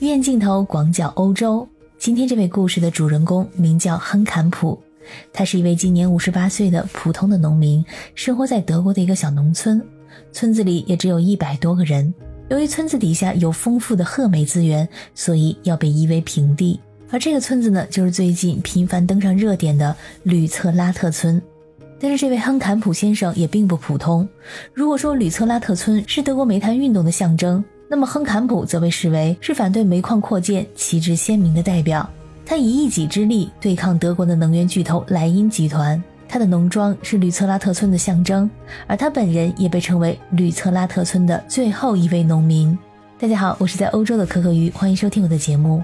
远镜头广角欧洲。今天这位故事的主人公名叫亨坎普，他是一位今年五十八岁的普通的农民，生活在德国的一个小农村。村子里也只有一百多个人。由于村子底下有丰富的褐煤资源，所以要被夷为平地。而这个村子呢，就是最近频繁登上热点的吕策拉特村。但是这位亨坎普先生也并不普通。如果说吕策拉特村是德国煤炭运动的象征，那么亨坎普则被视为是反对煤矿扩建、旗帜鲜明的代表。他以一己之力对抗德国的能源巨头莱茵集团。他的农庄是吕策拉特村的象征，而他本人也被称为吕策拉特村的最后一位农民。大家好，我是在欧洲的可可鱼，欢迎收听我的节目。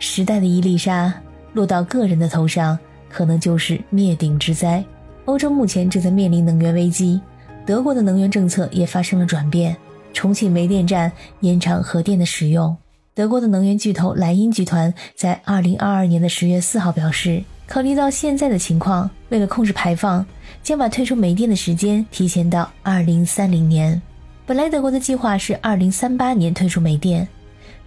时代的一粒沙落到个人的头上，可能就是灭顶之灾。欧洲目前正在面临能源危机，德国的能源政策也发生了转变。重启煤电站，延长核电的使用。德国的能源巨头莱茵集团在二零二二年的十月四号表示，考虑到现在的情况，为了控制排放，将把退出煤电的时间提前到二零三零年。本来德国的计划是二零三八年退出煤电，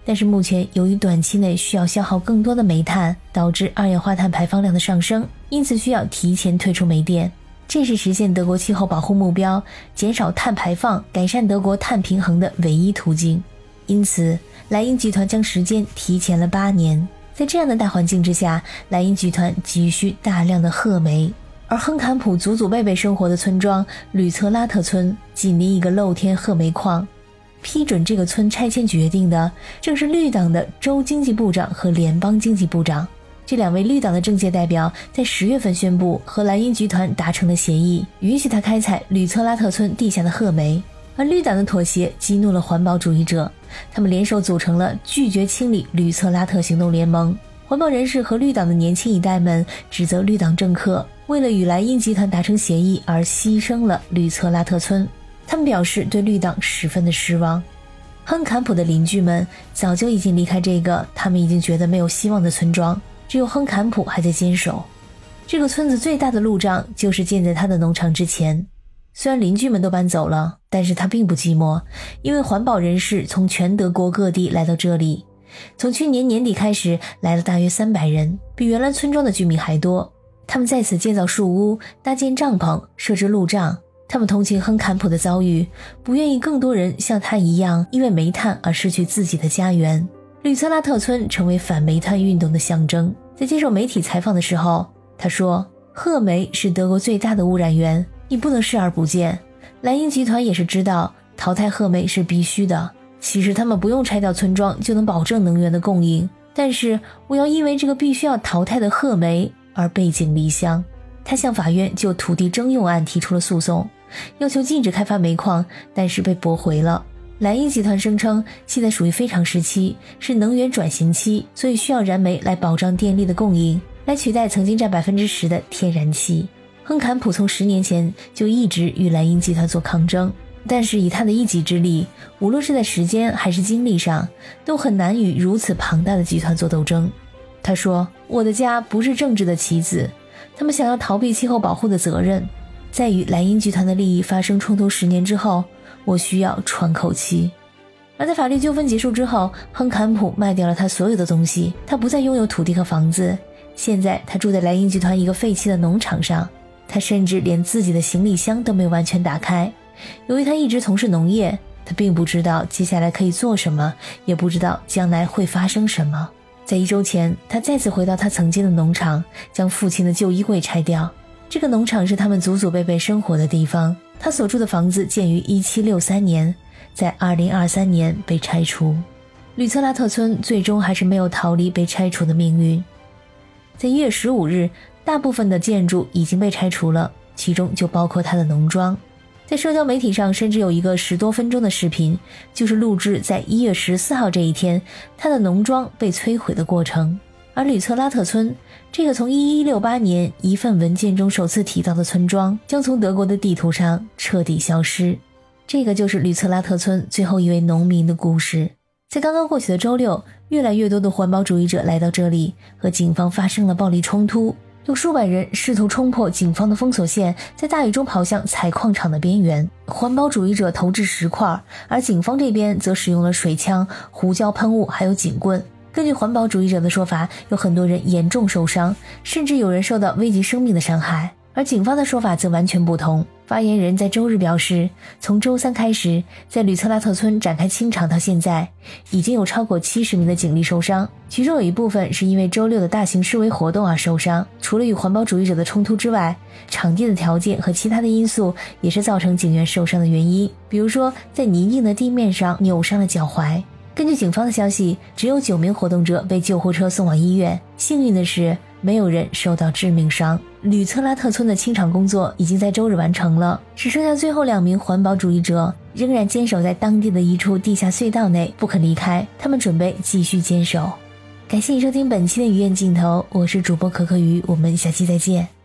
但是目前由于短期内需要消耗更多的煤炭，导致二氧化碳排放量的上升，因此需要提前退出煤电。这是实现德国气候保护目标、减少碳排放、改善德国碳平衡的唯一途径。因此，莱茵集团将时间提前了八年。在这样的大环境之下，莱茵集团急需大量的褐煤，而亨坎普祖祖辈辈生活的村庄吕策拉特村紧邻一个露天褐煤矿。批准这个村拆迁决定的正是绿党的州经济部长和联邦经济部长。这两位绿党的政界代表在十月份宣布和莱茵集团达成了协议，允许他开采吕策拉特村地下的褐煤。而绿党的妥协激怒了环保主义者，他们联手组成了拒绝清理吕策拉特行动联盟。环保人士和绿党的年轻一代们指责绿党政客为了与莱茵集团达成协议而牺牲了吕策拉特村。他们表示对绿党十分的失望。亨坎普的邻居们早就已经离开这个他们已经觉得没有希望的村庄。只有亨坎普还在坚守。这个村子最大的路障就是建在他的农场之前。虽然邻居们都搬走了，但是他并不寂寞，因为环保人士从全德国各地来到这里。从去年年底开始，来了大约三百人，比原来村庄的居民还多。他们在此建造树屋、搭建帐篷、设置路障。他们同情亨坎普的遭遇，不愿意更多人像他一样因为煤炭而失去自己的家园。吕策拉特村成为反煤炭运动的象征。在接受媒体采访的时候，他说：“褐煤是德国最大的污染源，你不能视而不见。莱茵集团也是知道淘汰褐煤是必须的。其实他们不用拆掉村庄就能保证能源的供应，但是我要因为这个必须要淘汰的褐煤而背井离乡。”他向法院就土地征用案提出了诉讼，要求禁止开发煤矿，但是被驳回了。莱茵集团声称，现在属于非常时期，是能源转型期，所以需要燃煤来保障电力的供应，来取代曾经占百分之十的天然气。亨坎普从十年前就一直与莱茵集团做抗争，但是以他的一己之力，无论是在时间还是精力上，都很难与如此庞大的集团做斗争。他说：“我的家不是政治的棋子，他们想要逃避气候保护的责任，在与莱茵集团的利益发生冲突十年之后。”我需要喘口气。而在法律纠纷结束之后，亨坎普卖掉了他所有的东西，他不再拥有土地和房子。现在他住在莱茵集团一个废弃的农场上，他甚至连自己的行李箱都没有完全打开。由于他一直从事农业，他并不知道接下来可以做什么，也不知道将来会发生什么。在一周前，他再次回到他曾经的农场，将父亲的旧衣柜拆掉。这个农场是他们祖祖辈辈生活的地方。他所住的房子建于1763年，在2023年被拆除。吕策拉特村最终还是没有逃离被拆除的命运。在1月15日，大部分的建筑已经被拆除了，其中就包括他的农庄。在社交媒体上，甚至有一个十多分钟的视频，就是录制在1月14号这一天，他的农庄被摧毁的过程。而吕策拉特村这个从1168年一份文件中首次提到的村庄，将从德国的地图上彻底消失。这个就是吕策拉特村最后一位农民的故事。在刚刚过去的周六，越来越多的环保主义者来到这里，和警方发生了暴力冲突。有数百人试图冲破警方的封锁线，在大雨中跑向采矿场的边缘。环保主义者投掷石块，而警方这边则使用了水枪、胡椒喷雾，还有警棍。根据环保主义者的说法，有很多人严重受伤，甚至有人受到危及生命的伤害。而警方的说法则完全不同。发言人在周日表示，从周三开始，在吕策拉特村展开清场到现在，已经有超过七十名的警力受伤，其中有一部分是因为周六的大型示威活动而受伤。除了与环保主义者的冲突之外，场地的条件和其他的因素也是造成警员受伤的原因，比如说在泥泞的地面上扭伤了脚踝。根据警方的消息，只有九名活动者被救护车送往医院。幸运的是，没有人受到致命伤。吕特拉特村的清场工作已经在周日完成了，只剩下最后两名环保主义者仍然坚守在当地的一处地下隧道内不肯离开。他们准备继续坚守。感谢你收听本期的鱼眼镜头，我是主播可可鱼，我们下期再见。